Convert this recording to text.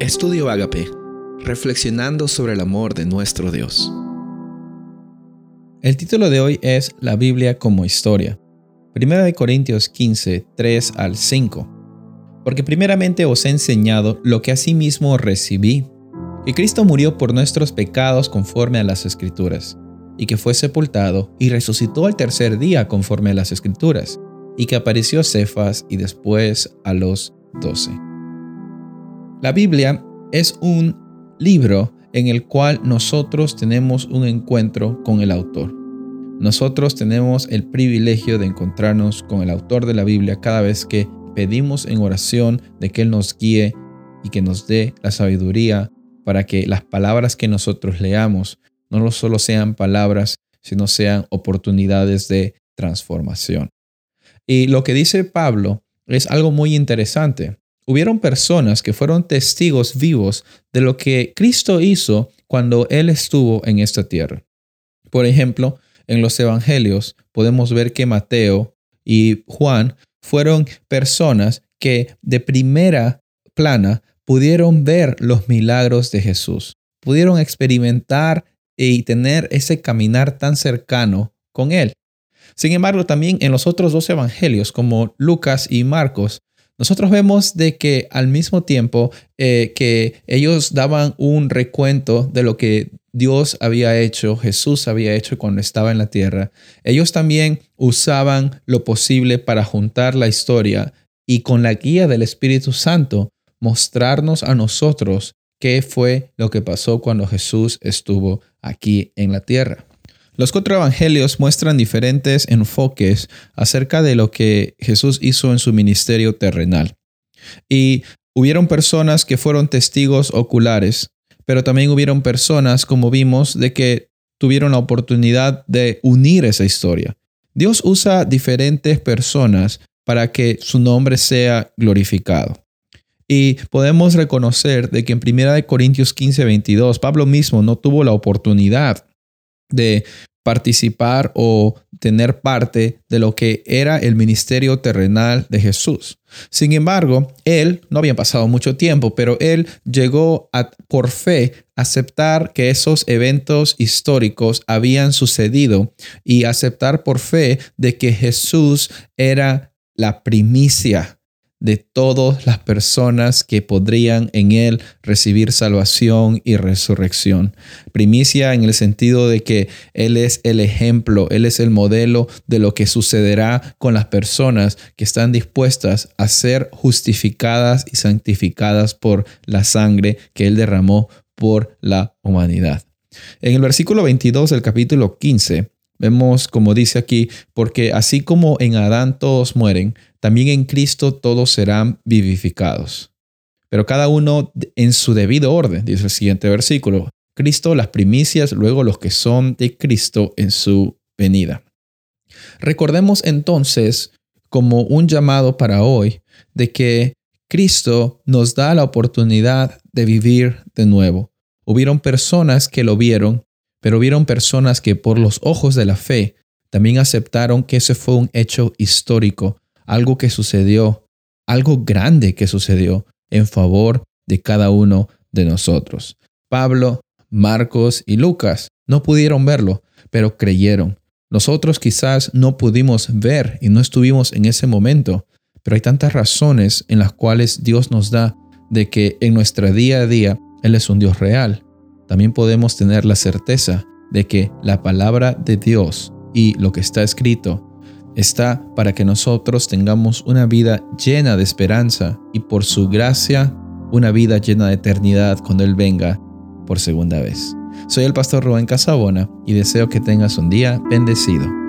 Estudio Agape, reflexionando sobre el amor de nuestro Dios. El título de hoy es La Biblia como historia. Primera de Corintios 15, 3 al 5. Porque primeramente os he enseñado lo que asimismo recibí, que Cristo murió por nuestros pecados conforme a las Escrituras, y que fue sepultado y resucitó al tercer día conforme a las Escrituras, y que apareció a Cefas y después a los doce. La Biblia es un libro en el cual nosotros tenemos un encuentro con el autor. Nosotros tenemos el privilegio de encontrarnos con el autor de la Biblia cada vez que pedimos en oración de que Él nos guíe y que nos dé la sabiduría para que las palabras que nosotros leamos no solo sean palabras, sino sean oportunidades de transformación. Y lo que dice Pablo es algo muy interesante hubieron personas que fueron testigos vivos de lo que Cristo hizo cuando Él estuvo en esta tierra. Por ejemplo, en los evangelios podemos ver que Mateo y Juan fueron personas que de primera plana pudieron ver los milagros de Jesús, pudieron experimentar y tener ese caminar tan cercano con Él. Sin embargo, también en los otros dos evangelios, como Lucas y Marcos, nosotros vemos de que al mismo tiempo eh, que ellos daban un recuento de lo que Dios había hecho, Jesús había hecho cuando estaba en la tierra, ellos también usaban lo posible para juntar la historia y con la guía del Espíritu Santo mostrarnos a nosotros qué fue lo que pasó cuando Jesús estuvo aquí en la tierra. Los cuatro evangelios muestran diferentes enfoques acerca de lo que Jesús hizo en su ministerio terrenal. Y hubieron personas que fueron testigos oculares, pero también hubieron personas, como vimos, de que tuvieron la oportunidad de unir esa historia. Dios usa diferentes personas para que su nombre sea glorificado. Y podemos reconocer de que en 1 Corintios 15, 22, Pablo mismo no tuvo la oportunidad de participar o tener parte de lo que era el ministerio terrenal de Jesús. Sin embargo, él, no había pasado mucho tiempo, pero él llegó a, por fe, aceptar que esos eventos históricos habían sucedido y aceptar por fe de que Jesús era la primicia de todas las personas que podrían en Él recibir salvación y resurrección. Primicia en el sentido de que Él es el ejemplo, Él es el modelo de lo que sucederá con las personas que están dispuestas a ser justificadas y santificadas por la sangre que Él derramó por la humanidad. En el versículo 22 del capítulo 15 vemos como dice aquí, porque así como en Adán todos mueren, también en Cristo todos serán vivificados. Pero cada uno en su debido orden, dice el siguiente versículo. Cristo las primicias, luego los que son de Cristo en su venida. Recordemos entonces como un llamado para hoy de que Cristo nos da la oportunidad de vivir de nuevo. Hubieron personas que lo vieron, pero hubieron personas que por los ojos de la fe también aceptaron que ese fue un hecho histórico algo que sucedió, algo grande que sucedió en favor de cada uno de nosotros. Pablo, Marcos y Lucas no pudieron verlo, pero creyeron. Nosotros quizás no pudimos ver y no estuvimos en ese momento, pero hay tantas razones en las cuales Dios nos da de que en nuestro día a día Él es un Dios real. También podemos tener la certeza de que la palabra de Dios y lo que está escrito está para que nosotros tengamos una vida llena de esperanza y por su gracia una vida llena de eternidad cuando Él venga por segunda vez. Soy el pastor Rubén Casabona y deseo que tengas un día bendecido.